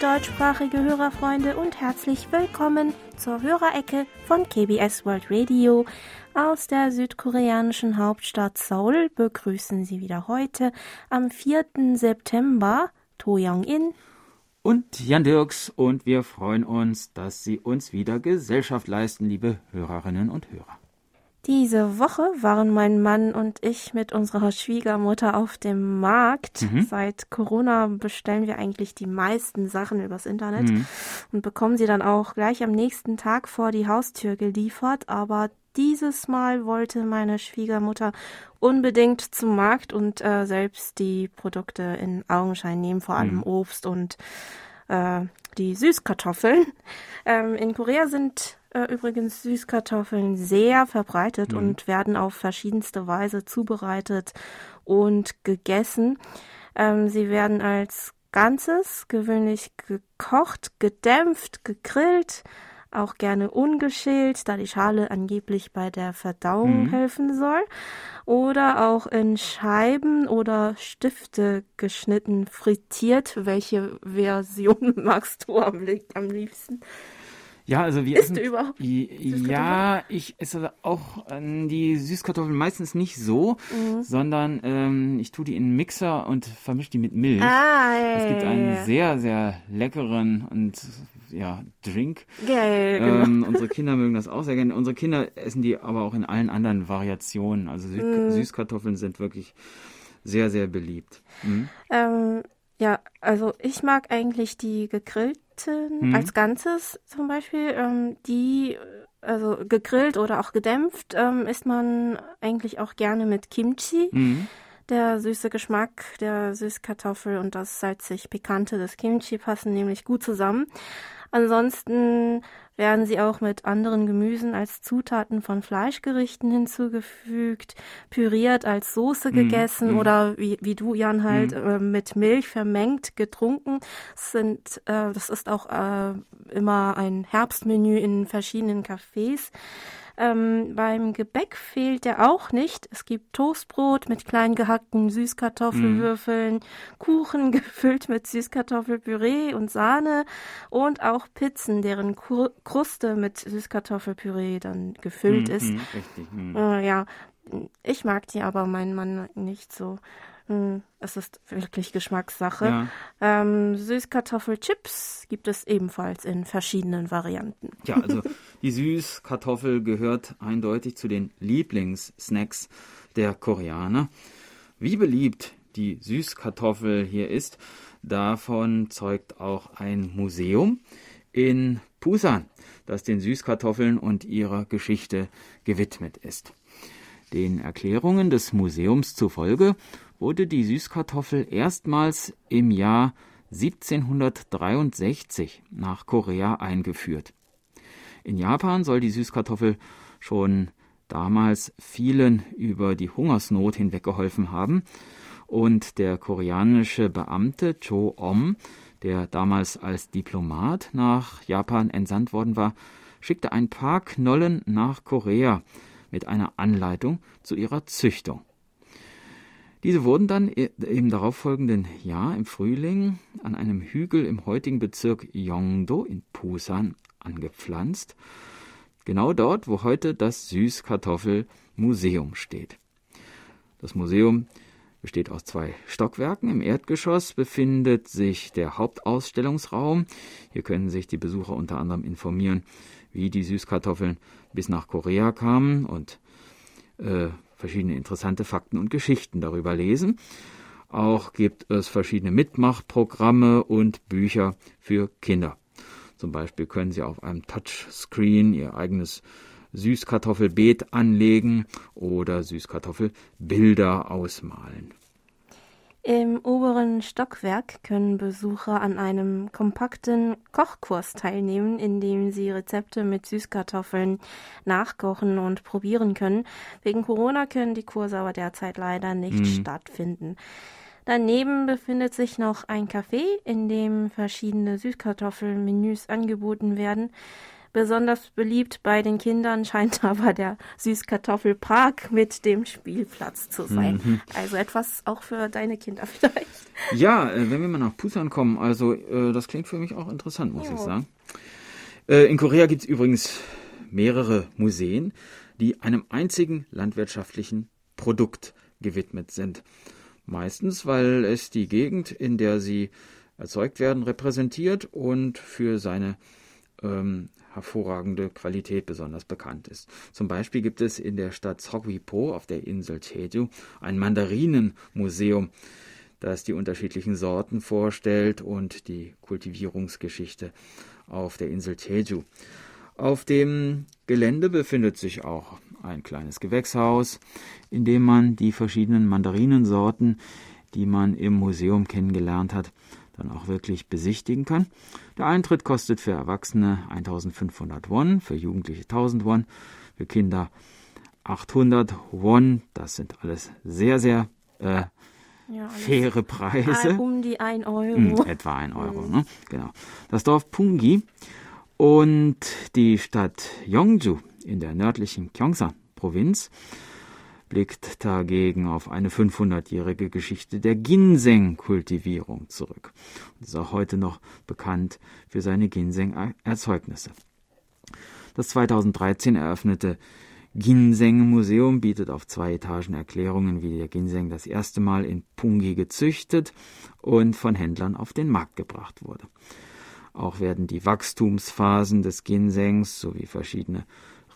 deutschsprachige Hörerfreunde und herzlich willkommen zur Hörerecke von KBS World Radio. Aus der südkoreanischen Hauptstadt Seoul begrüßen Sie wieder heute am 4. September To Young-in und Jan Dirks und wir freuen uns, dass Sie uns wieder Gesellschaft leisten, liebe Hörerinnen und Hörer. Diese Woche waren mein Mann und ich mit unserer Schwiegermutter auf dem Markt. Mhm. Seit Corona bestellen wir eigentlich die meisten Sachen übers Internet mhm. und bekommen sie dann auch gleich am nächsten Tag vor die Haustür geliefert. Aber dieses Mal wollte meine Schwiegermutter unbedingt zum Markt und äh, selbst die Produkte in Augenschein nehmen, vor allem mhm. Obst und äh, die Süßkartoffeln. Ähm, in Korea sind äh, übrigens Süßkartoffeln sehr verbreitet mhm. und werden auf verschiedenste Weise zubereitet und gegessen. Ähm, sie werden als Ganzes gewöhnlich gekocht, gedämpft, gegrillt, auch gerne ungeschält, da die Schale angeblich bei der Verdauung mhm. helfen soll. Oder auch in Scheiben oder Stifte geschnitten, frittiert. Welche Version magst du am, am liebsten? Ja, also wir Isst essen, du überhaupt Ja, ich esse auch äh, die Süßkartoffeln meistens nicht so, mhm. sondern ähm, ich tue die in einen Mixer und vermische die mit Milch. Ah, ja, Es gibt ja, einen ja. sehr, sehr leckeren und ja, Drink. Geil, ähm, genau. Unsere Kinder mögen das auch sehr gerne. Unsere Kinder essen die aber auch in allen anderen Variationen. Also Süß Mhm. Süßkartoffeln sind wirklich sehr, sehr beliebt. Mhm. Ähm, ja, also ich mag eigentlich die gegrillten Mhm. als Ganzes zum Beispiel. Ähm, die, also gegrillt oder auch gedämpft, ähm, isst man eigentlich auch gerne mit Kimchi. Mhm. Der süße Geschmack der Süßkartoffel und das salzig-pikante des Kimchi passen nämlich gut zusammen. Ansonsten werden sie auch mit anderen Gemüsen als Zutaten von Fleischgerichten hinzugefügt, püriert als Soße Mm, gegessen mm. oder wie, wie du, Jan, halt Mm. äh, mit Milch vermengt getrunken. Das, sind, äh, das ist auch äh, immer ein Herbstmenü in verschiedenen Cafés. Ähm, beim Gebäck fehlt der auch nicht. Es gibt Toastbrot mit klein gehackten Süßkartoffelwürfeln, Kuchen gefüllt mit Süßkartoffelpüree und Sahne und auch Pizzen, deren Kur Kruste mit Süßkartoffelpüree dann gefüllt Mhm, ist. mhm, Richtig. mhm. Äh, ja, ich mag die aber mein Mann nicht so. Hm, Es ist wirklich Geschmackssache. Ja. Ähm, Süßkartoffelchips gibt es ebenfalls in verschiedenen Varianten. Ja, also die Süßkartoffel gehört eindeutig zu den Lieblingssnacks der Koreaner. Wie beliebt die Süßkartoffel hier ist, davon zeugt auch ein Museum in Busan, das den Süßkartoffeln und ihrer Geschichte gewidmet ist. Den Erklärungen des Museums zufolge wurde die Süßkartoffel erstmals im Jahr 1763 nach Korea eingeführt. In Japan soll die Süßkartoffel schon damals vielen über die Hungersnot hinweggeholfen haben und der koreanische Beamte Cho Om, der damals als Diplomat nach Japan entsandt worden war, schickte ein paar Knollen nach Korea mit einer Anleitung zu ihrer Züchtung. Diese wurden dann im darauffolgenden Jahr im Frühling an einem Hügel im heutigen Bezirk Yongdo in Busan angepflanzt, genau dort, wo heute das Süßkartoffelmuseum steht. Das Museum besteht aus zwei Stockwerken. Im Erdgeschoss befindet sich der Hauptausstellungsraum. Hier können sich die Besucher unter anderem informieren, wie die Süßkartoffeln bis nach Korea kamen und äh, verschiedene interessante Fakten und Geschichten darüber lesen. Auch gibt es verschiedene Mitmachprogramme und Bücher für Kinder. Zum Beispiel können Sie auf einem Touchscreen Ihr eigenes Süßkartoffelbeet anlegen oder Süßkartoffelbilder ausmalen. Im oberen Stockwerk können Besucher an einem kompakten Kochkurs teilnehmen, in dem sie Rezepte mit Süßkartoffeln nachkochen und probieren können. Wegen Corona können die Kurse aber derzeit leider nicht Mhm. stattfinden. Daneben befindet sich noch ein Café, in dem verschiedene Süßkartoffelmenüs angeboten werden. Besonders beliebt bei den Kindern scheint aber der Süßkartoffelpark mit dem Spielplatz zu sein. Mhm. Also etwas auch für deine Kinder vielleicht. Ja, äh, wenn wir mal nach Busan kommen, also äh, das klingt für mich auch interessant, muss jo. ich sagen. Äh, in Korea gibt es übrigens mehrere Museen, die einem einzigen landwirtschaftlichen Produkt gewidmet sind. Meistens, weil es die Gegend, in der sie erzeugt werden, repräsentiert und für seine ähm, hervorragende Qualität besonders bekannt ist. Zum Beispiel gibt es in der Stadt Seogwipo auf der Insel Jeju ein Mandarinenmuseum, das die unterschiedlichen Sorten vorstellt und die Kultivierungsgeschichte auf der Insel Jeju. Auf dem Gelände befindet sich auch ein kleines Gewächshaus, in dem man die verschiedenen Mandarinensorten, die man im Museum kennengelernt hat, dann auch wirklich besichtigen kann. Der Eintritt kostet für Erwachsene 1500 Won, für Jugendliche 1000 Won, für Kinder 800 Won. Das sind alles sehr, sehr äh, ja, faire Preise. Um die 1 Euro. Hm, etwa 1 Euro, mhm. ne? Genau. Das Dorf Pungi und die Stadt Yongju in der nördlichen Gyeongsan-Provinz blickt dagegen auf eine 500-jährige Geschichte der Ginseng-Kultivierung zurück und ist auch heute noch bekannt für seine Ginseng-Erzeugnisse. Das 2013 eröffnete Ginseng-Museum bietet auf zwei Etagen Erklärungen, wie der Ginseng das erste Mal in Pungi gezüchtet und von Händlern auf den Markt gebracht wurde. Auch werden die Wachstumsphasen des Ginsengs sowie verschiedene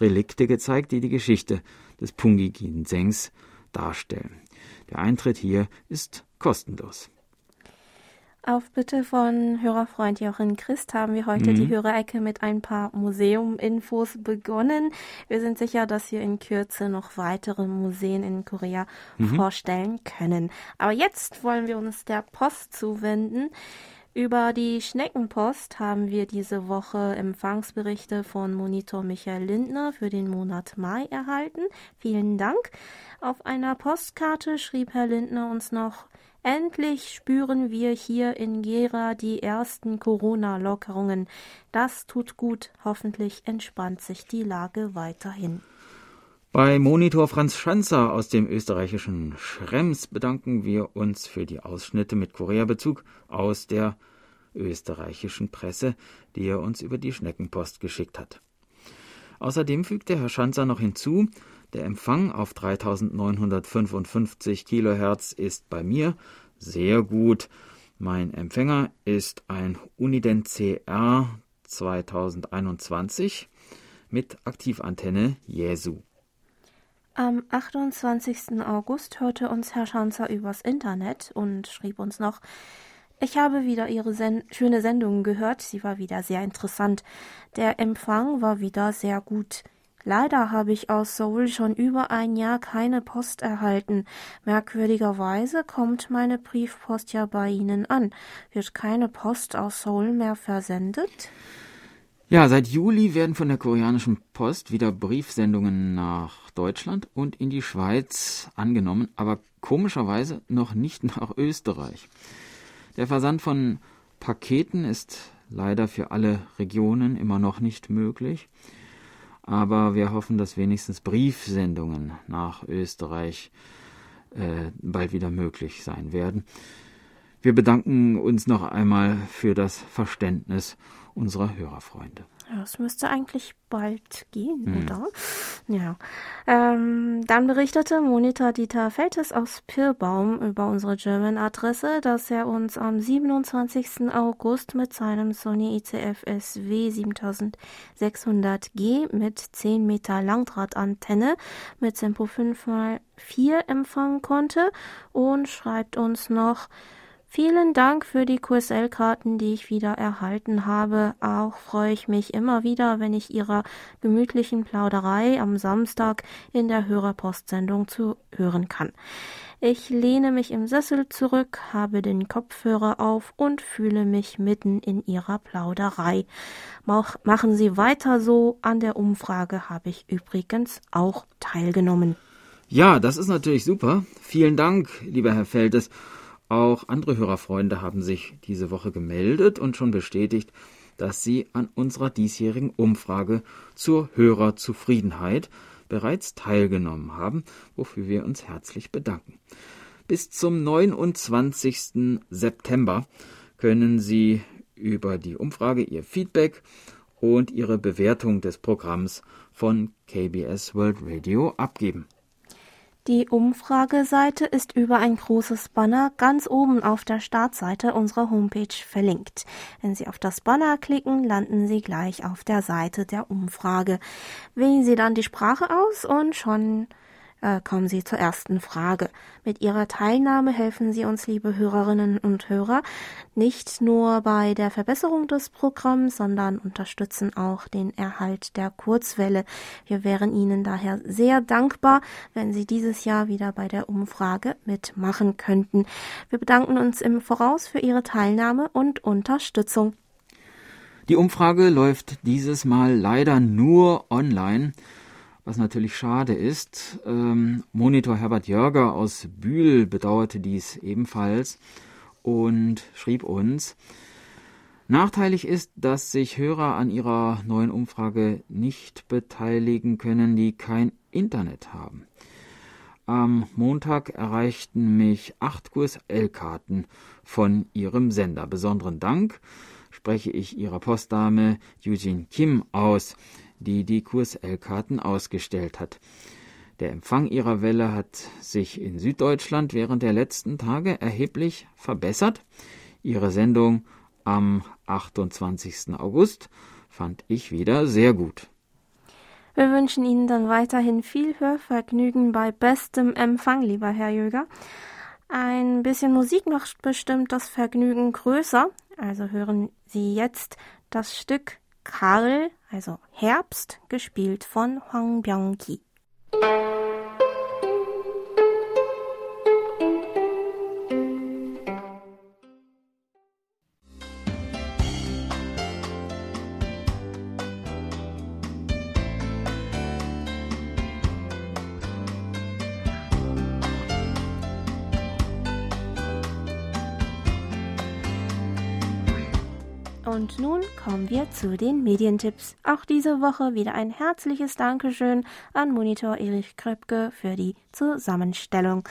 Relikte gezeigt, die die Geschichte des Pungi-Ginsengs darstellen. Der Eintritt hier ist kostenlos. Auf Bitte von Hörerfreund Jochen Christ haben wir heute mhm. die Hörerecke mit ein paar Museum-Infos begonnen. Wir sind sicher, dass wir in Kürze noch weitere Museen in Korea mhm. vorstellen können. Aber jetzt wollen wir uns der Post zuwenden. Über die Schneckenpost haben wir diese Woche Empfangsberichte von Monitor Michael Lindner für den Monat Mai erhalten. Vielen Dank. Auf einer Postkarte schrieb Herr Lindner uns noch Endlich spüren wir hier in Gera die ersten Corona-Lockerungen. Das tut gut. Hoffentlich entspannt sich die Lage weiterhin. Bei Monitor Franz Schanzer aus dem österreichischen Schrems bedanken wir uns für die Ausschnitte mit Korea-Bezug aus der österreichischen Presse, die er uns über die Schneckenpost geschickt hat. Außerdem fügte Herr Schanzer noch hinzu, der Empfang auf 3955 Kilohertz ist bei mir sehr gut. Mein Empfänger ist ein Uniden CR 2021 mit Aktivantenne Jesu. Am 28. August hörte uns Herr Schanzer übers Internet und schrieb uns noch, ich habe wieder Ihre Sen schöne Sendung gehört, sie war wieder sehr interessant. Der Empfang war wieder sehr gut. Leider habe ich aus Seoul schon über ein Jahr keine Post erhalten. Merkwürdigerweise kommt meine Briefpost ja bei Ihnen an. Wird keine Post aus Seoul mehr versendet? Ja, seit Juli werden von der koreanischen Post wieder Briefsendungen nach Deutschland und in die Schweiz angenommen, aber komischerweise noch nicht nach Österreich. Der Versand von Paketen ist leider für alle Regionen immer noch nicht möglich, aber wir hoffen, dass wenigstens Briefsendungen nach Österreich äh, bald wieder möglich sein werden. Wir bedanken uns noch einmal für das Verständnis unserer Hörerfreunde. Ja, es müsste eigentlich bald gehen, mhm. oder? Ja. Ähm, dann berichtete Monitor Dieter Feltes aus Pirbaum über unsere German-Adresse, dass er uns am 27. August mit seinem Sony ICF SW 7600G mit 10 Meter Langdrahtantenne mit Tempo 5x4 empfangen konnte und schreibt uns noch, Vielen Dank für die QSL-Karten, die ich wieder erhalten habe. Auch freue ich mich immer wieder, wenn ich Ihrer gemütlichen Plauderei am Samstag in der Hörerpostsendung zu hören kann. Ich lehne mich im Sessel zurück, habe den Kopfhörer auf und fühle mich mitten in Ihrer Plauderei. Mach, machen Sie weiter so. An der Umfrage habe ich übrigens auch teilgenommen. Ja, das ist natürlich super. Vielen Dank, lieber Herr Feldes. Auch andere Hörerfreunde haben sich diese Woche gemeldet und schon bestätigt, dass Sie an unserer diesjährigen Umfrage zur Hörerzufriedenheit bereits teilgenommen haben, wofür wir uns herzlich bedanken. Bis zum 29. September können Sie über die Umfrage Ihr Feedback und Ihre Bewertung des Programms von KBS World Radio abgeben. Die Umfrageseite ist über ein großes Banner ganz oben auf der Startseite unserer Homepage verlinkt. Wenn Sie auf das Banner klicken, landen Sie gleich auf der Seite der Umfrage. Wählen Sie dann die Sprache aus und schon äh, kommen Sie zur ersten Frage. Mit Ihrer Teilnahme helfen Sie uns, liebe Hörerinnen und Hörer, nicht nur bei der Verbesserung des Programms, sondern unterstützen auch den Erhalt der Kurzwelle. Wir wären Ihnen daher sehr dankbar, wenn Sie dieses Jahr wieder bei der Umfrage mitmachen könnten. Wir bedanken uns im Voraus für Ihre Teilnahme und Unterstützung. Die Umfrage läuft dieses Mal leider nur online was natürlich schade ist. Ähm, Monitor Herbert Jörger aus Bühl bedauerte dies ebenfalls und schrieb uns, Nachteilig ist, dass sich Hörer an ihrer neuen Umfrage nicht beteiligen können, die kein Internet haben. Am Montag erreichten mich acht QSL-Karten von ihrem Sender. Besonderen Dank spreche ich ihrer Postdame Eugene Kim aus, die die QSL-Karten ausgestellt hat. Der Empfang ihrer Welle hat sich in Süddeutschland während der letzten Tage erheblich verbessert. Ihre Sendung am 28. August fand ich wieder sehr gut. Wir wünschen Ihnen dann weiterhin viel Hörvergnügen bei bestem Empfang, lieber Herr Jöger. Ein bisschen Musik macht bestimmt das Vergnügen größer. Also hören Sie jetzt das Stück Karl, also Herbst, gespielt von Hwang Byung-ki. Kommen wir zu den Medientipps. Auch diese Woche wieder ein herzliches Dankeschön an Monitor Erich Kröpke für die Zusammenstellung.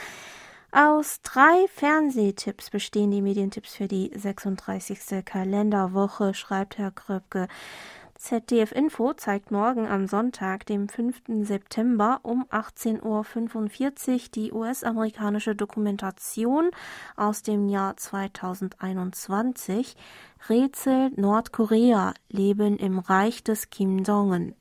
Aus drei Fernsehtipps bestehen die Medientipps für die 36. Kalenderwoche, schreibt Herr Kröpke. ZDF Info zeigt morgen am Sonntag, dem 5. September um 18.45 Uhr die US-amerikanische Dokumentation aus dem Jahr 2021 Rätsel Nordkorea Leben im Reich des Kim Jong-un.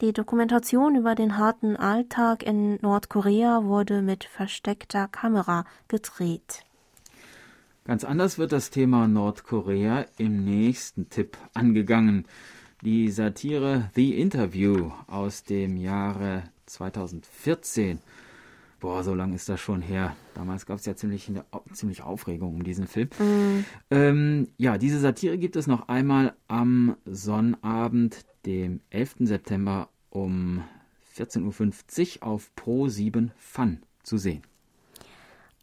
Die Dokumentation über den harten Alltag in Nordkorea wurde mit versteckter Kamera gedreht. Ganz anders wird das Thema Nordkorea im nächsten Tipp angegangen. Die Satire The Interview aus dem Jahre 2014. Boah, so lange ist das schon her. Damals gab es ja ziemlich, ziemlich Aufregung um diesen Film. Mhm. Ähm, ja, diese Satire gibt es noch einmal am Sonnabend, dem 11. September um 14.50 Uhr auf Pro 7 Fun zu sehen.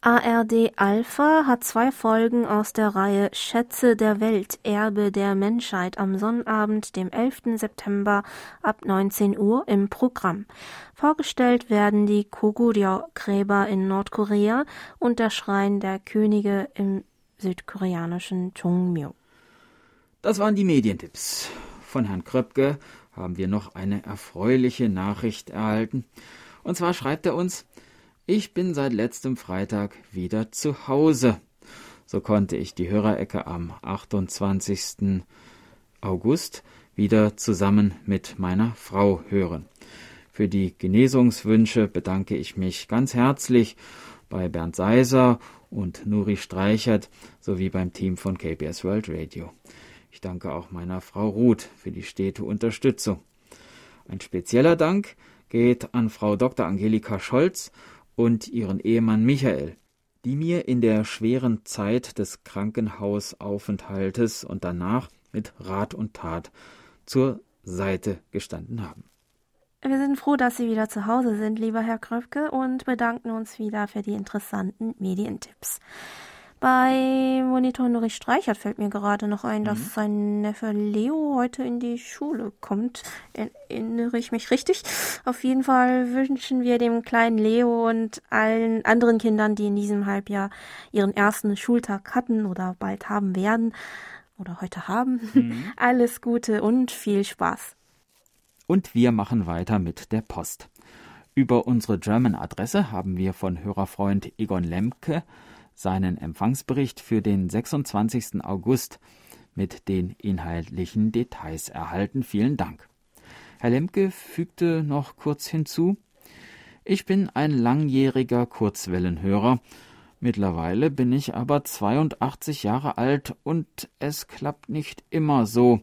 ARD Alpha hat zwei Folgen aus der Reihe Schätze der Welt, Erbe der Menschheit am Sonnabend, dem 11. September ab 19 Uhr im Programm. Vorgestellt werden die Koguryo-Gräber in Nordkorea und der Schrein der Könige im südkoreanischen Chungmyo. Das waren die Medientipps. Von Herrn Kröpke haben wir noch eine erfreuliche Nachricht erhalten. Und zwar schreibt er uns, ich bin seit letztem Freitag wieder zu Hause. So konnte ich die Hörerecke am 28. August wieder zusammen mit meiner Frau hören. Für die Genesungswünsche bedanke ich mich ganz herzlich bei Bernd Seiser und Nuri Streichert sowie beim Team von KBS World Radio. Ich danke auch meiner Frau Ruth für die stete Unterstützung. Ein spezieller Dank geht an Frau Dr. Angelika Scholz und ihren Ehemann Michael, die mir in der schweren Zeit des Krankenhausaufenthaltes und danach mit Rat und Tat zur Seite gestanden haben. Wir sind froh, dass Sie wieder zu Hause sind, lieber Herr Kröpke, und bedanken uns wieder für die interessanten Medientipps. Bei Monitor Nurich Streichert fällt mir gerade noch ein, mhm. dass sein Neffe Leo heute in die Schule kommt. Erinnere ich mich richtig? Auf jeden Fall wünschen wir dem kleinen Leo und allen anderen Kindern, die in diesem Halbjahr ihren ersten Schultag hatten oder bald haben werden oder heute haben, mhm. alles Gute und viel Spaß. Und wir machen weiter mit der Post. Über unsere German-Adresse haben wir von Hörerfreund Egon Lemke seinen Empfangsbericht für den 26. August mit den inhaltlichen Details erhalten. Vielen Dank. Herr Lemke fügte noch kurz hinzu, ich bin ein langjähriger Kurzwellenhörer. Mittlerweile bin ich aber 82 Jahre alt und es klappt nicht immer so.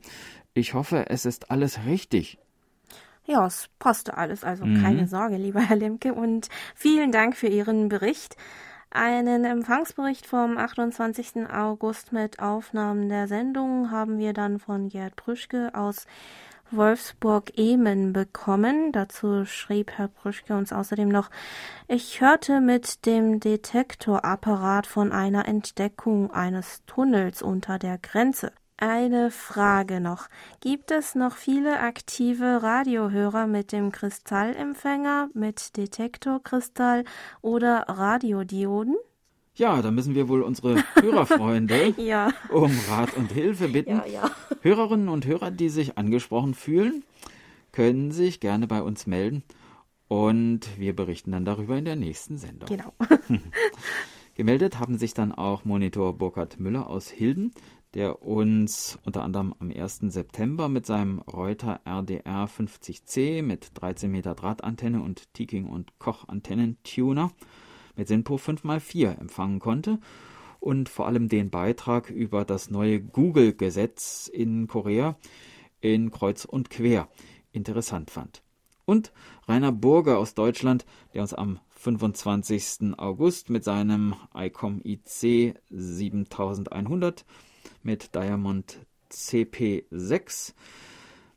Ich hoffe, es ist alles richtig. Ja, es passte alles, also mhm. keine Sorge, lieber Herr Lemke, und vielen Dank für Ihren Bericht. Einen Empfangsbericht vom 28. August mit Aufnahmen der Sendung haben wir dann von Gerd Prüschke aus Wolfsburg-Emen bekommen. Dazu schrieb Herr Prüschke uns außerdem noch, ich hörte mit dem Detektorapparat von einer Entdeckung eines Tunnels unter der Grenze. Eine Frage noch. Gibt es noch viele aktive Radiohörer mit dem Kristallempfänger, mit Detektorkristall oder Radiodioden? Ja, da müssen wir wohl unsere Hörerfreunde ja. um Rat und Hilfe bitten. Ja, ja. Hörerinnen und Hörer, die sich angesprochen fühlen, können sich gerne bei uns melden und wir berichten dann darüber in der nächsten Sendung. Genau. Gemeldet haben sich dann auch Monitor Burkhard Müller aus Hilden der uns unter anderem am 1. September mit seinem Reuter RDR 50C mit 13 Meter Drahtantenne und Tiking und Koch Antennentuner mit SINPO 5x4 empfangen konnte und vor allem den Beitrag über das neue Google-Gesetz in Korea in Kreuz und Quer interessant fand. Und Rainer Burger aus Deutschland, der uns am 25. August mit seinem ICOM IC 7100 mit Diamond CP6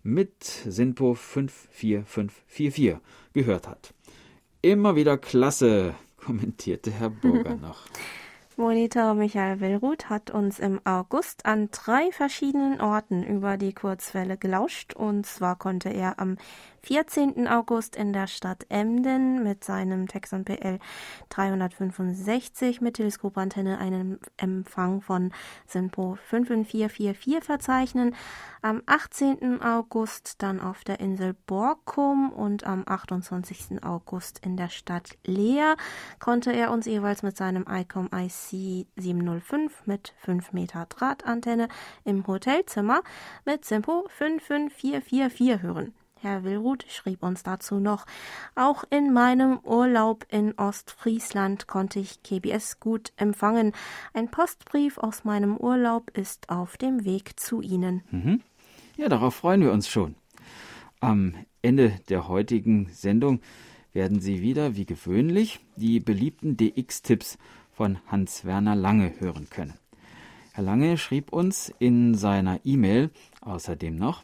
mit SINPO 54544 gehört hat. Immer wieder klasse, kommentierte Herr Burger noch. Monitor Michael Willruth hat uns im August an drei verschiedenen Orten über die Kurzwelle gelauscht. Und zwar konnte er am 14. August in der Stadt Emden mit seinem Texon PL 365 mit Teleskopantenne einen Empfang von SINPO 55444 verzeichnen. Am 18. August dann auf der Insel Borkum und am 28. August in der Stadt Leer konnte er uns jeweils mit seinem ICOM IC 705 mit 5 Meter Drahtantenne im Hotelzimmer mit SINPO 55444 hören. Herr Willruth schrieb uns dazu noch, auch in meinem Urlaub in Ostfriesland konnte ich KBS gut empfangen. Ein Postbrief aus meinem Urlaub ist auf dem Weg zu Ihnen. Mhm. Ja, darauf freuen wir uns schon. Am Ende der heutigen Sendung werden Sie wieder, wie gewöhnlich, die beliebten DX-Tipps von Hans-Werner Lange hören können. Herr Lange schrieb uns in seiner E-Mail außerdem noch,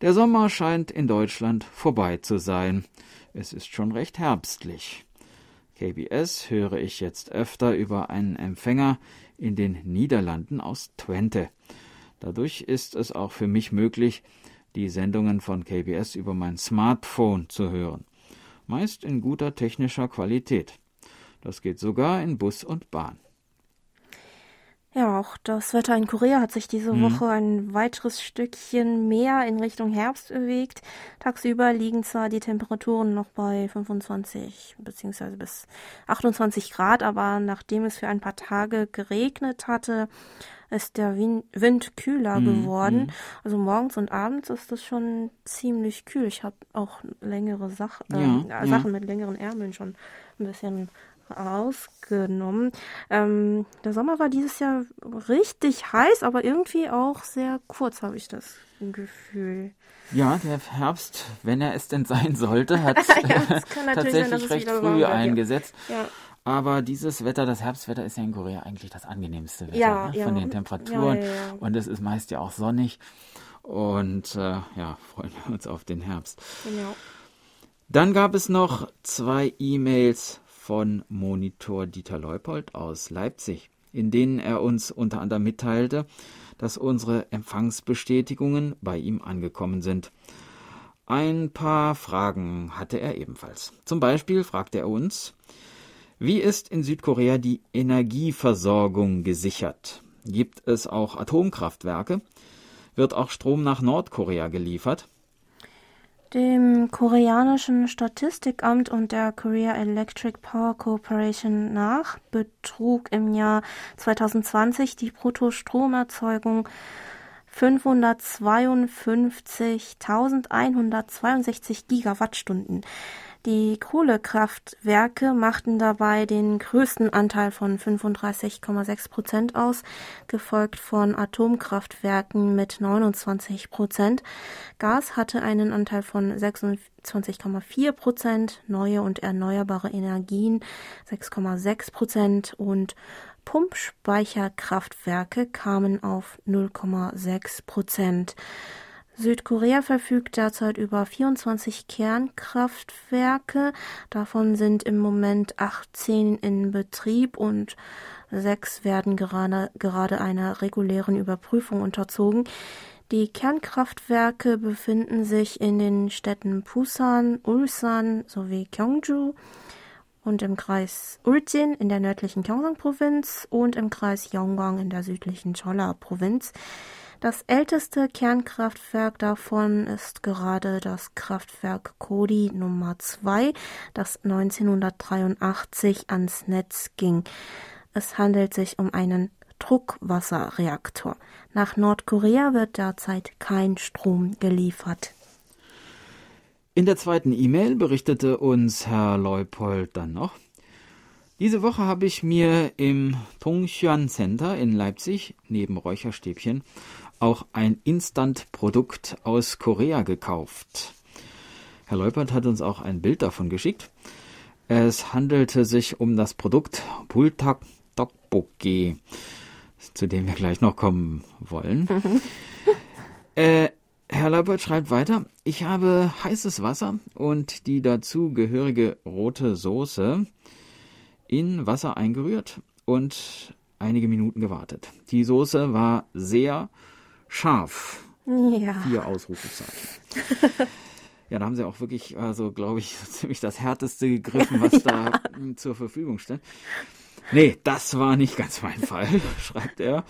der Sommer scheint in Deutschland vorbei zu sein. Es ist schon recht herbstlich. KBS höre ich jetzt öfter über einen Empfänger in den Niederlanden aus Twente. Dadurch ist es auch für mich möglich, die Sendungen von KBS über mein Smartphone zu hören. Meist in guter technischer Qualität. Das geht sogar in Bus und Bahn. Ja, auch das Wetter in Korea hat sich diese mhm. Woche ein weiteres Stückchen mehr in Richtung Herbst bewegt. Tagsüber liegen zwar die Temperaturen noch bei 25 bzw. bis 28 Grad, aber nachdem es für ein paar Tage geregnet hatte, ist der Wind kühler mhm. geworden. Mhm. Also morgens und abends ist es schon ziemlich kühl. Ich habe auch längere Sach äh, ja, Sachen ja. mit längeren Ärmeln schon ein bisschen rausgenommen. Ähm, der Sommer war dieses Jahr richtig heiß, aber irgendwie auch sehr kurz, habe ich das Gefühl. Ja, der Herbst, wenn er es denn sein sollte, hat ja, tatsächlich sein, recht früh eingesetzt. Ja. Aber dieses Wetter, das Herbstwetter ist ja in Korea eigentlich das angenehmste Wetter ja, ne? von den Temperaturen. Und es ist meist ja auch sonnig. Und äh, ja, freuen wir uns auf den Herbst. Genau. Dann gab es noch zwei E-Mails von Monitor Dieter Leupold aus Leipzig. in denen er uns unter anderem mitteilte, dass unsere Empfangsbestätigungen bei ihm angekommen sind. Ein paar Fragen hatte er ebenfalls. Zum Beispiel fragte er uns, wie ist in Südkorea die Energieversorgung gesichert? Gibt es auch Atomkraftwerke? Wird auch Strom nach Nordkorea geliefert? Dem koreanischen Statistikamt und der Korea Electric Power Corporation nach betrug im Jahr 2020 die Bruttostromerzeugung 552.162 Gigawattstunden. Die Kohlekraftwerke machten dabei den größten Anteil von 35,6 Prozent aus, gefolgt von Atomkraftwerken mit 29 Prozent. Gas hatte einen Anteil von 26,4 Prozent, neue und erneuerbare Energien 6,6 Prozent und Pumpspeicherkraftwerke kamen auf 0,6 Prozent. Südkorea verfügt derzeit über 24 Kernkraftwerke. Davon sind im Moment 18 in Betrieb und sechs werden gerade, gerade einer regulären Überprüfung unterzogen. Die Kernkraftwerke befinden sich in den Städten Busan, Ulsan sowie Gyeongju und im Kreis Ul진 in der nördlichen Gyeongsang-Provinz und im Kreis Yonggwang in der südlichen Cholla-Provinz. Das älteste Kernkraftwerk davon ist gerade das Kraftwerk Kodi Nummer 2, das 1983 ans Netz ging. Es handelt sich um einen Druckwasserreaktor. Nach Nordkorea wird derzeit kein Strom geliefert. In der zweiten E-Mail berichtete uns Herr Leupold dann noch, diese Woche habe ich mir im Tongxuan Center in Leipzig neben Räucherstäbchen auch ein Instant-Produkt aus Korea gekauft. Herr Leupert hat uns auch ein Bild davon geschickt. Es handelte sich um das Produkt Pultak Tteokbokki, zu dem wir gleich noch kommen wollen. äh, Herr Leupert schreibt weiter, ich habe heißes Wasser und die dazu gehörige rote Soße in Wasser eingerührt und einige Minuten gewartet. Die Soße war sehr scharf. Ja. Vier Ausrufezeichen. ja, da haben sie auch wirklich, also glaube ich, ziemlich das härteste gegriffen, was ja. da zur Verfügung stand. Nee, das war nicht ganz mein Fall, schreibt er.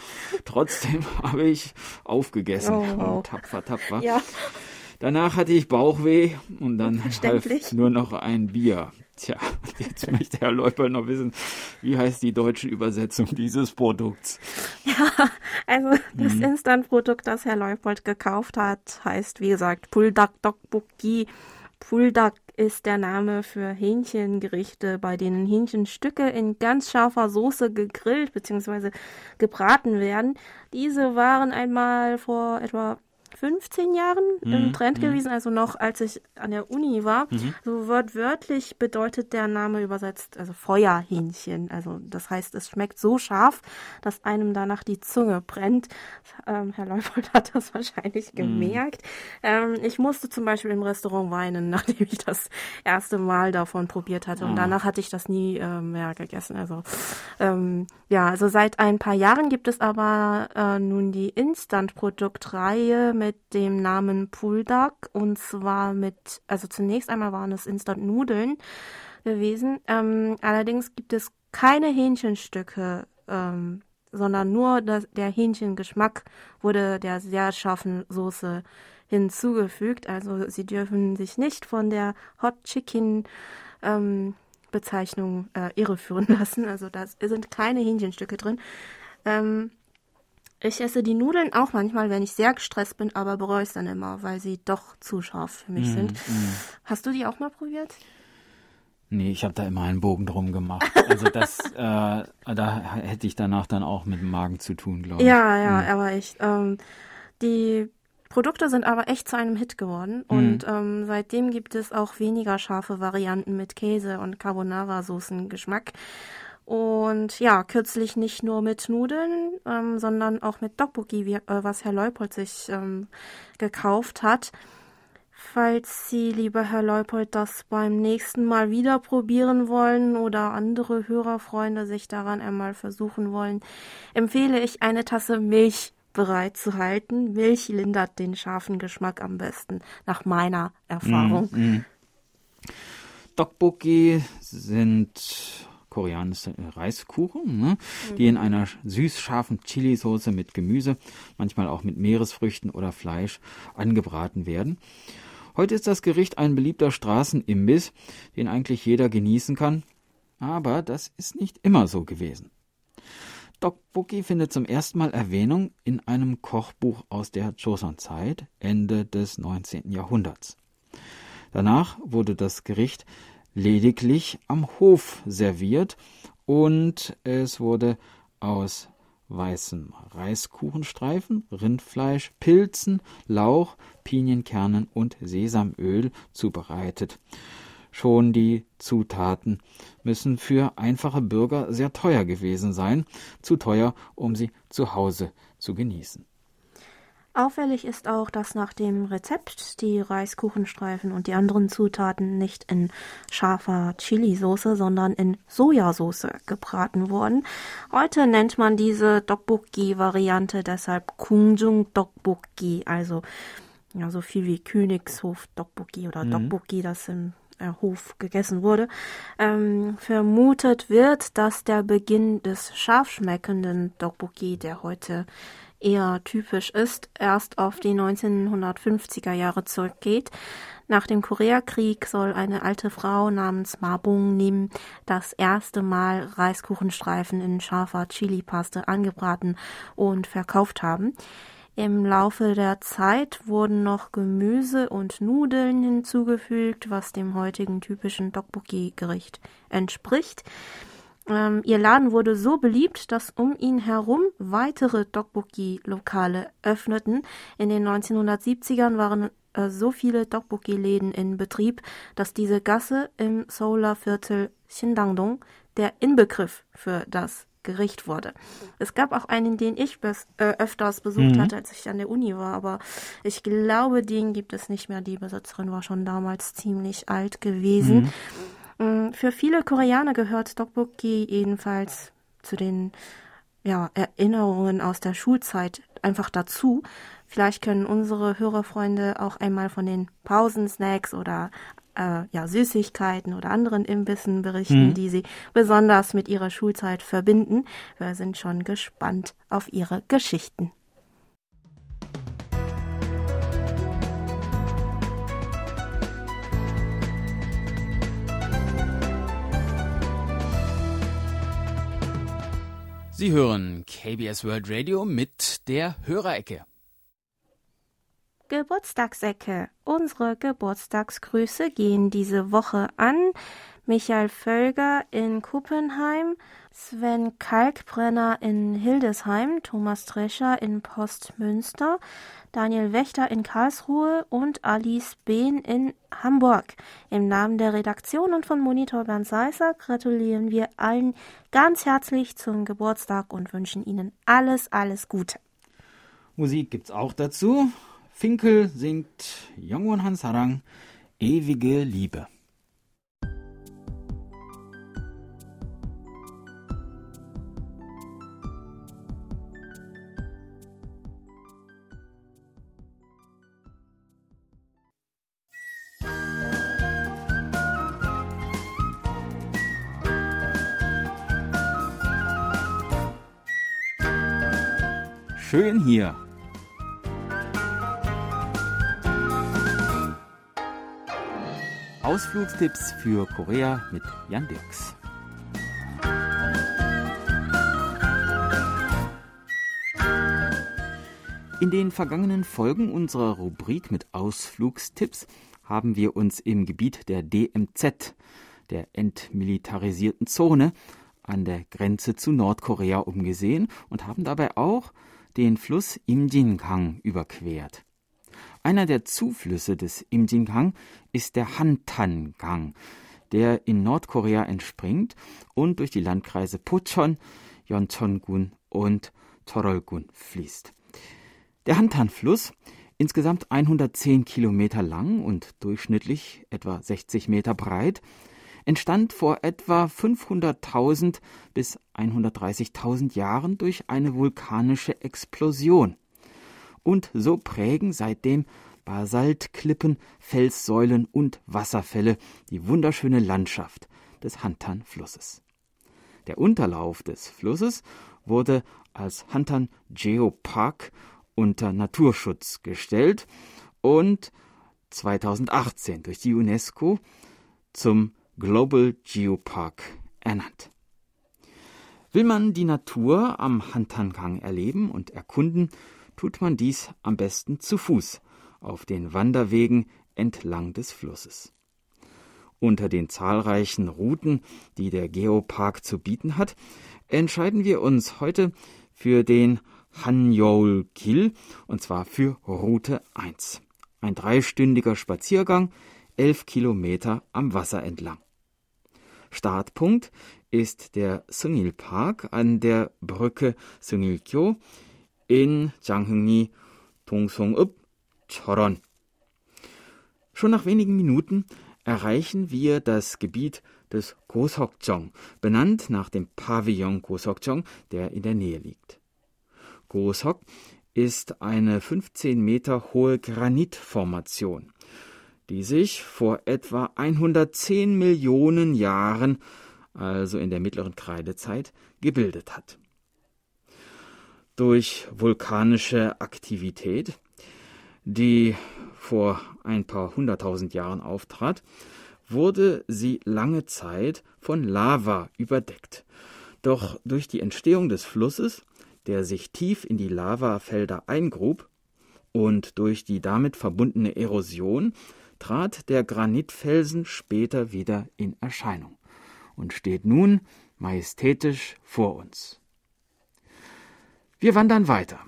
Trotzdem habe ich aufgegessen. Oh, Tapfer, tapfer. Ja. Danach hatte ich Bauchweh und dann half nur noch ein Bier. Tja, jetzt möchte Herr Leuper noch wissen, wie heißt die deutsche Übersetzung dieses Produkts? Ja, also das mhm. Instant-Produkt, das Herr Leupold gekauft hat, heißt wie gesagt Puldak Dokbukgi. Puldak ist der Name für Hähnchengerichte, bei denen Hähnchenstücke in ganz scharfer Soße gegrillt bzw. gebraten werden. Diese waren einmal vor etwa 15 Jahren mhm. im Trend mhm. gewesen, also noch als ich an der Uni war. Mhm. So wortwörtlich bedeutet der Name übersetzt, also Feuerhähnchen. Also das heißt, es schmeckt so scharf, dass einem danach die Zunge brennt. Ähm, Herr Leupold hat das wahrscheinlich mhm. gemerkt. Ähm, ich musste zum Beispiel im Restaurant weinen, nachdem ich das erste Mal davon probiert hatte. Und ah. danach hatte ich das nie äh, mehr gegessen. Also ähm, ja, also seit ein paar Jahren gibt es aber äh, nun die Instant-Produktreihe mit mit dem Namen Puldak und zwar mit, also zunächst einmal waren es Instant-Nudeln gewesen. Ähm, allerdings gibt es keine Hähnchenstücke, ähm, sondern nur das, der Hähnchengeschmack wurde der sehr scharfen Soße hinzugefügt. Also sie dürfen sich nicht von der Hot Chicken ähm, Bezeichnung äh, irreführen lassen. Also da sind keine Hähnchenstücke drin. Ähm, ich esse die Nudeln auch manchmal, wenn ich sehr gestresst bin, aber bereue es dann immer, weil sie doch zu scharf für mich mm, sind. Mm. Hast du die auch mal probiert? Nee, ich habe da immer einen Bogen drum gemacht. Also das, äh, da hätte ich danach dann auch mit dem Magen zu tun, glaube ich. Ja, ja, mhm. aber ich, ähm, die Produkte sind aber echt zu einem Hit geworden mhm. und ähm, seitdem gibt es auch weniger scharfe Varianten mit Käse und Carbonara-Soßen-Geschmack. Und ja, kürzlich nicht nur mit Nudeln, ähm, sondern auch mit wie, äh, was Herr Leupold sich ähm, gekauft hat. Falls Sie, lieber Herr Leupold, das beim nächsten Mal wieder probieren wollen oder andere Hörerfreunde sich daran einmal versuchen wollen, empfehle ich eine Tasse Milch bereit zu halten. Milch lindert den scharfen Geschmack am besten, nach meiner Erfahrung. Mm, mm. Tteokbokki sind koreanische Reiskuchen, ne? mhm. die in einer süß-scharfen Chilisauce mit Gemüse, manchmal auch mit Meeresfrüchten oder Fleisch angebraten werden. Heute ist das Gericht ein beliebter Straßenimbiss, den eigentlich jeder genießen kann, aber das ist nicht immer so gewesen. Tteokbokki findet zum ersten Mal Erwähnung in einem Kochbuch aus der Joseon-Zeit, Ende des 19. Jahrhunderts. Danach wurde das Gericht lediglich am Hof serviert und es wurde aus weißem Reiskuchenstreifen, Rindfleisch, Pilzen, Lauch, Pinienkernen und Sesamöl zubereitet. Schon die Zutaten müssen für einfache Bürger sehr teuer gewesen sein, zu teuer, um sie zu Hause zu genießen. Auffällig ist auch, dass nach dem Rezept die Reiskuchenstreifen und die anderen Zutaten nicht in scharfer Chili-Soße, sondern in Sojasauce gebraten wurden. Heute nennt man diese Dokbokki-Variante deshalb Kungjung Dokbokki, also ja, so viel wie Königshof Dokbokki oder mhm. Dokbokki, das im äh, Hof gegessen wurde. Ähm, vermutet wird, dass der Beginn des scharf schmeckenden Dokbokki, der heute eher typisch ist, erst auf die 1950er Jahre zurückgeht. Nach dem Koreakrieg soll eine alte Frau namens Mabung Nim das erste Mal Reiskuchenstreifen in scharfer Chili-Paste angebraten und verkauft haben. Im Laufe der Zeit wurden noch Gemüse und Nudeln hinzugefügt, was dem heutigen typischen Tteokbokki-Gericht entspricht. Ähm, ihr Laden wurde so beliebt, dass um ihn herum weitere Tteokbokki-Lokale öffneten. In den 1970ern waren äh, so viele Tteokbokki-Läden in Betrieb, dass diese Gasse im Seouler-Viertel Xindangdong der Inbegriff für das Gericht wurde. Es gab auch einen, den ich bes äh, öfters besucht mhm. hatte, als ich an der Uni war, aber ich glaube, den gibt es nicht mehr. Die Besitzerin war schon damals ziemlich alt gewesen. Mhm. Mm, für viele Koreaner gehört Tteokbokki jedenfalls zu den ja, Erinnerungen aus der Schulzeit einfach dazu. Vielleicht können unsere Hörerfreunde auch einmal von den Pausensnacks oder äh, ja, Süßigkeiten oder anderen Imbissen berichten, mhm. die sie besonders mit ihrer Schulzeit verbinden. Wir sind schon gespannt auf ihre Geschichten. Sie hören KBS World Radio mit der Hörerecke. Geburtstagsecke. Unsere Geburtstagsgrüße gehen diese Woche an Michael Völger in Kuppenheim, Sven Kalkbrenner in Hildesheim, Thomas Drescher in Postmünster, Daniel Wächter in Karlsruhe und Alice Behn in Hamburg. Im Namen der Redaktion und von Monitor Bernd Seisser gratulieren wir allen ganz herzlich zum Geburtstag und wünschen Ihnen alles, alles Gute. Musik gibt's auch dazu. Finkel singt Jongwon Han Sarang, ewige Liebe. Schön hier. Ausflugstipps für Korea mit Jan Dirks. In den vergangenen Folgen unserer Rubrik mit Ausflugstipps haben wir uns im Gebiet der DMZ, der entmilitarisierten Zone, an der Grenze zu Nordkorea umgesehen und haben dabei auch den Fluss Imjingang überquert. Einer der Zuflüsse des Imjingang ist der Hantan-Gang, der in Nordkorea entspringt und durch die Landkreise Pocheon, Yeoncheon-gun und Torol-gun fließt. Der Hantan-Fluss insgesamt 110 Kilometer lang und durchschnittlich etwa 60 Meter breit, entstand vor etwa 500.000 bis 130.000 Jahren durch eine vulkanische Explosion. Und so prägen seitdem Basaltklippen, Felssäulen und Wasserfälle die wunderschöne Landschaft des Hantan-Flusses. Der Unterlauf des Flusses wurde als Hantan Geopark unter Naturschutz gestellt und 2018 durch die UNESCO zum Global Geopark ernannt. Will man die Natur am Hantangang erleben und erkunden, tut man dies am besten zu Fuß auf den Wanderwegen entlang des Flusses. Unter den zahlreichen Routen, die der Geopark zu bieten hat, entscheiden wir uns heute für den Hanjol Kil und zwar für Route 1. Ein dreistündiger Spaziergang, elf Kilometer am Wasser entlang. Startpunkt ist der Sungil Park an der Brücke Sungilkyo in Janghungni Dongsong-up Choron. Schon nach wenigen Minuten erreichen wir das Gebiet des Gosokjong, benannt nach dem Pavillon Gosokjong, der in der Nähe liegt. Gosok ist eine 15 Meter hohe Granitformation, die sich vor etwa 110 Millionen Jahren, also in der mittleren Kreidezeit, gebildet hat. Durch vulkanische Aktivität, die vor ein paar hunderttausend Jahren auftrat, wurde sie lange Zeit von Lava überdeckt. Doch durch die Entstehung des Flusses der sich tief in die Lavafelder eingrub, und durch die damit verbundene Erosion trat der Granitfelsen später wieder in Erscheinung und steht nun majestätisch vor uns. Wir wandern weiter,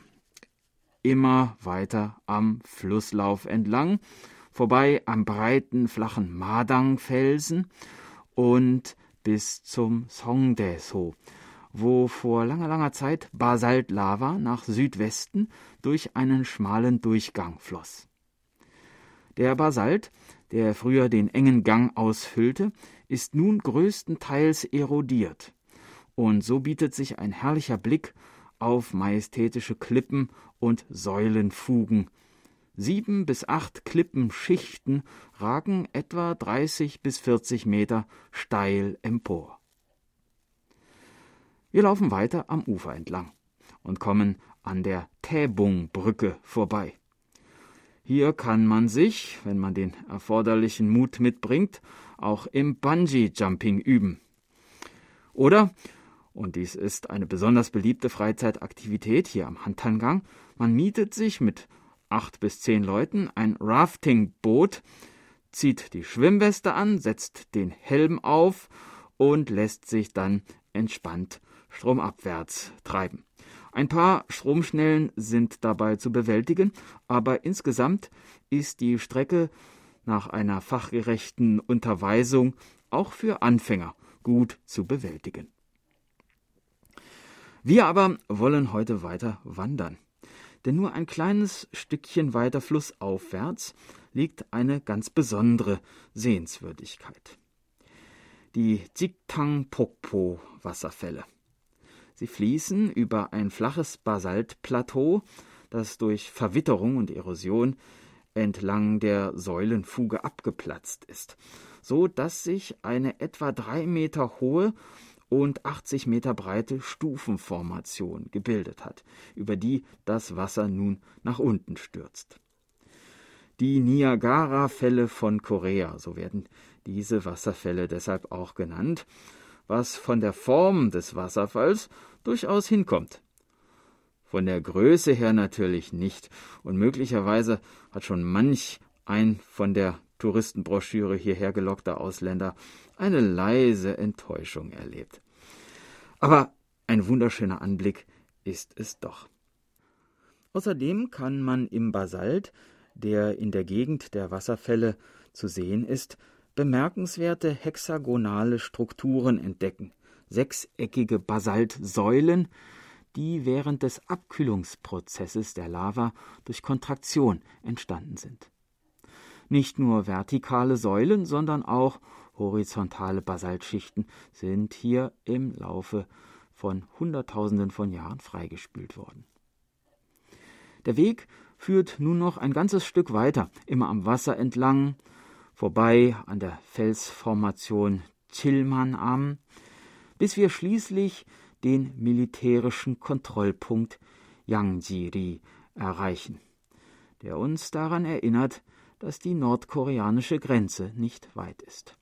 immer weiter am Flusslauf entlang, vorbei am breiten, flachen Madangfelsen und bis zum Songdae-so, wo vor langer, langer Zeit Basaltlava nach Südwesten durch einen schmalen Durchgang floss. Der Basalt, der früher den engen Gang ausfüllte, ist nun größtenteils erodiert, und so bietet sich ein herrlicher Blick auf majestätische Klippen und Säulenfugen. Sieben bis acht Klippenschichten ragen etwa 30 bis 40 Meter steil empor. Wir laufen weiter am Ufer entlang und kommen an der Täbung-Brücke vorbei. Hier kann man sich, wenn man den erforderlichen Mut mitbringt, auch im Bungee-Jumping üben. Oder, und dies ist eine besonders beliebte Freizeitaktivität hier am Hantangang, man mietet sich mit acht bis zehn Leuten ein Rafting-Boot, zieht die Schwimmweste an, setzt den Helm auf und lässt sich dann entspannt stromabwärts treiben. Ein paar Stromschnellen sind dabei zu bewältigen, aber insgesamt ist die Strecke nach einer fachgerechten Unterweisung auch für Anfänger gut zu bewältigen. Wir aber wollen heute weiter wandern. Denn nur ein kleines Stückchen weiter flussaufwärts liegt eine ganz besondere Sehenswürdigkeit. Die Jiktang Pokpo Wasserfälle. Sie fließen über ein flaches Basaltplateau, das durch Verwitterung und Erosion entlang der Säulenfuge abgeplatzt ist, so dass sich eine etwa drei Meter hohe und 80 Meter breite Stufenformation gebildet hat, über die das Wasser nun nach unten stürzt. Die Niagara-Fälle von Korea, so werden diese Wasserfälle deshalb auch genannt, was von der Form des Wasserfalls durchaus hinkommt. Von der Größe her natürlich nicht, und möglicherweise hat schon manch ein von der Touristenbroschüre hierher gelockter Ausländer eine leise Enttäuschung erlebt. Aber ein wunderschöner Anblick ist es doch. Außerdem kann man im Basalt, der in der Gegend der Wasserfälle zu sehen ist, bemerkenswerte hexagonale Strukturen entdecken, sechseckige Basaltsäulen, die während des Abkühlungsprozesses der Lava durch Kontraktion entstanden sind. Nicht nur vertikale Säulen, sondern auch horizontale Basaltschichten sind hier im Laufe von Hunderttausenden von Jahren freigespült worden. Der Weg führt nun noch ein ganzes Stück weiter, immer am Wasser entlang, vorbei an der Felsformation Tillmann bis wir schließlich den militärischen Kontrollpunkt Yangjiri erreichen, der uns daran erinnert, dass die nordkoreanische Grenze nicht weit ist.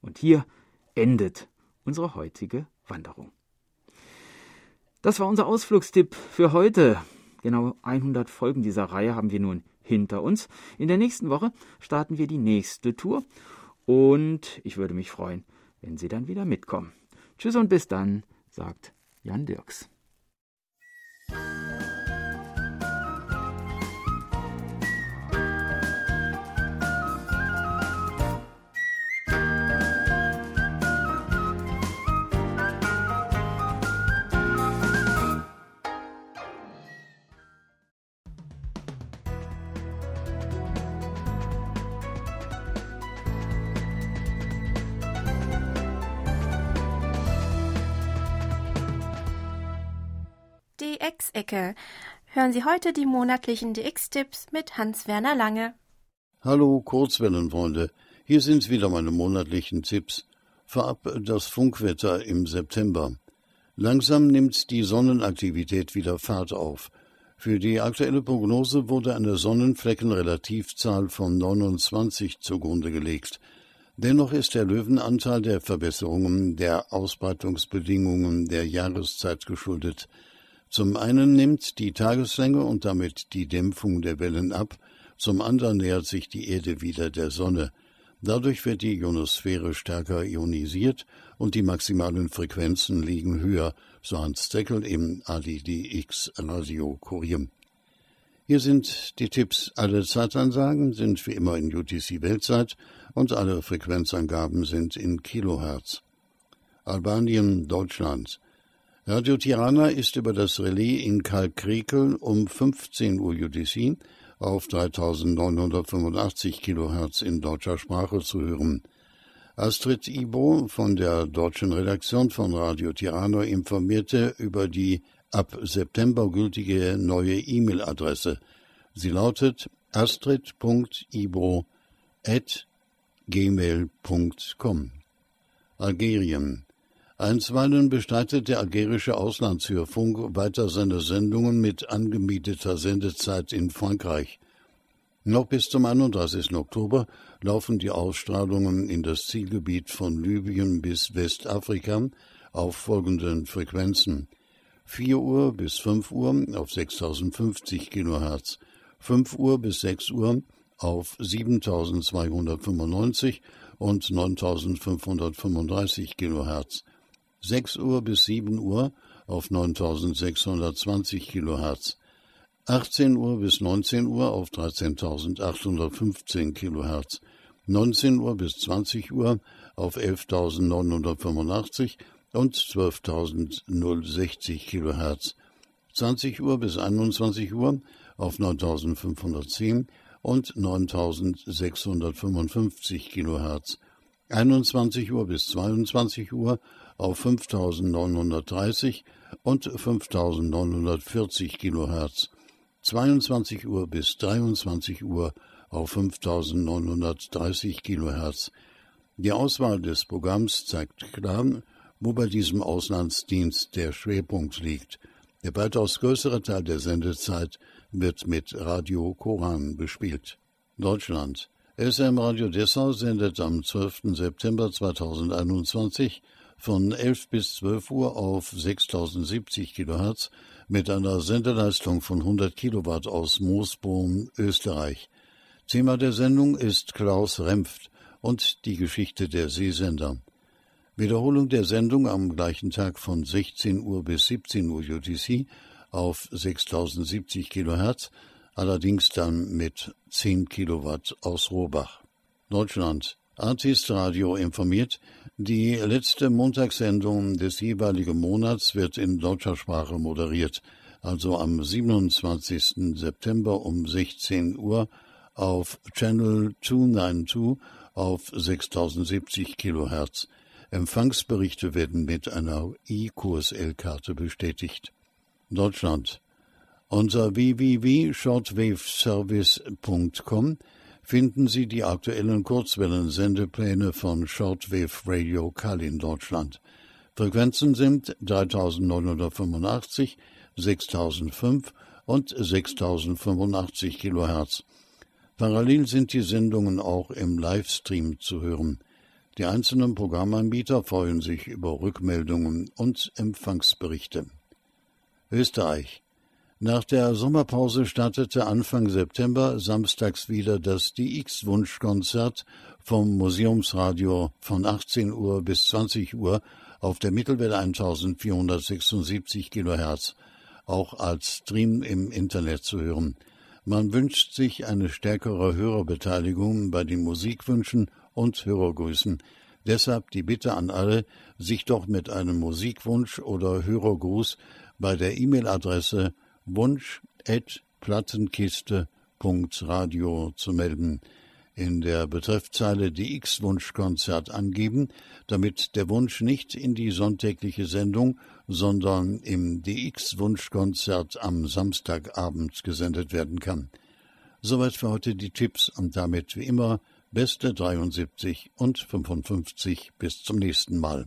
Und hier endet unsere heutige Wanderung. Das war unser Ausflugstipp für heute. Genau 100 Folgen dieser Reihe haben wir nun hinter uns. In der nächsten Woche starten wir die nächste Tour und ich würde mich freuen, wenn Sie dann wieder mitkommen. Tschüss und bis dann, sagt Jan Dirks. DX-Ecke. Hören Sie heute die monatlichen DX-Tipps mit Hans-Werner Lange. Hallo Kurzwellenfreunde, hier sind wieder meine monatlichen Tipps. Vorab das Funkwetter im September. Langsam nimmt die Sonnenaktivität wieder Fahrt auf. Für die aktuelle Prognose wurde eine Sonnenfleckenrelativzahl von 29 zugrunde gelegt. Dennoch ist der Löwenanteil der Verbesserungen der Ausbreitungsbedingungen der Jahreszeit geschuldet. Zum einen nimmt die Tageslänge und damit die Dämpfung der Wellen ab, zum anderen nähert sich die Erde wieder der Sonne. Dadurch wird die Ionosphäre stärker ionisiert und die maximalen Frequenzen liegen höher, so Hans Deckel im ADDX Radio Kurier. Hier sind die Tipps. Alle Zeitansagen sind wie immer in UTC Weltzeit und alle Frequenzangaben sind in Kilohertz. Albanien, Deutschland. Radio Tirana ist über das Relais in Kalkrekel um 15 Uhr UTC auf 3985 Kilohertz in deutscher Sprache zu hören. Astrid Ibo von der deutschen Redaktion von Radio Tirana informierte über die ab September gültige neue E-Mail-Adresse. Sie lautet astrid.ibo@gmail.com. Algerien Einstweilen bestreitet der algerische Auslandshörfunk weiter seine Sendungen mit angemieteter Sendezeit in Frankreich. Noch bis zum 31. Oktober laufen die Ausstrahlungen in das Zielgebiet von Libyen bis Westafrika auf folgenden Frequenzen. 4 Uhr bis 5 Uhr auf 6050 kHz, 5 Uhr bis 6 Uhr auf 7295 und 9535 kHz, 6 Uhr bis 7 Uhr auf 9620 kHz, 18 Uhr bis 19 Uhr auf 13815 kHz, 19 Uhr bis 20 Uhr auf 11985 und 12.060 kHz, 20 Uhr bis 21 Uhr auf 9510 und 9655 kHz, 21 Uhr bis 22 Uhr auf 5930 und 5940 kHz, 22 Uhr bis 23 Uhr auf 5930 kHz. Die Auswahl des Programms zeigt klar, wo bei diesem Auslandsdienst der Schwerpunkt liegt. Der weitaus größere Teil der Sendezeit wird mit Radio Koran bespielt. Deutschland. SM Radio Dessau sendet am 12. September 2021 von 11 bis 12 Uhr auf 6070 kHz mit einer Sendeleistung von 100 Kilowatt aus Moosbohm, Österreich. Thema der Sendung ist Klaus Rempft und die Geschichte der Seesender. Wiederholung der Sendung am gleichen Tag von 16 Uhr bis 17 Uhr UTC auf 6070 kHz, allerdings dann mit 10 Kilowatt aus Rohbach. Deutschland. Artist Radio informiert, Die letzte Montagssendung des jeweiligen Monats wird in deutscher Sprache moderiert, also am 27. September um 16 Uhr auf Channel 292 auf 6070 Kilohertz. Empfangsberichte werden mit einer E-Kurs-L-Karte bestätigt. Deutschland. Unter www.shortwaveservice.com finden Sie die aktuellen Kurzwellensendepläne von Shortwave Radio Kali Deutschland. Frequenzen sind 3985, 6005 und 6085 Kilohertz. Parallel sind die Sendungen auch im Livestream zu hören. Die einzelnen Programmanbieter freuen sich über Rückmeldungen und Empfangsberichte. Österreich. Nach der Sommerpause startete Anfang September samstags wieder das DX-Wunschkonzert vom Museumsradio von 18 Uhr bis 20 Uhr auf der Mittelwelle 1476 kHz, auch als Stream im Internet zu hören. Man wünscht sich eine stärkere Hörerbeteiligung bei den Musikwünschen und Hörergrüßen. Deshalb die Bitte an alle, sich doch mit einem Musikwunsch oder Hörergruß bei der E-Mail-Adresse wunsch.plattenkiste.radio zu melden. In der Betreffzeile die X-Wunschkonzert angeben, damit der Wunsch nicht in die sonntägliche Sendung, sondern im DX-Wunschkonzert am Samstagabend gesendet werden kann. Soweit für heute die Tipps und damit wie immer beste 73 und 55 bis zum nächsten Mal.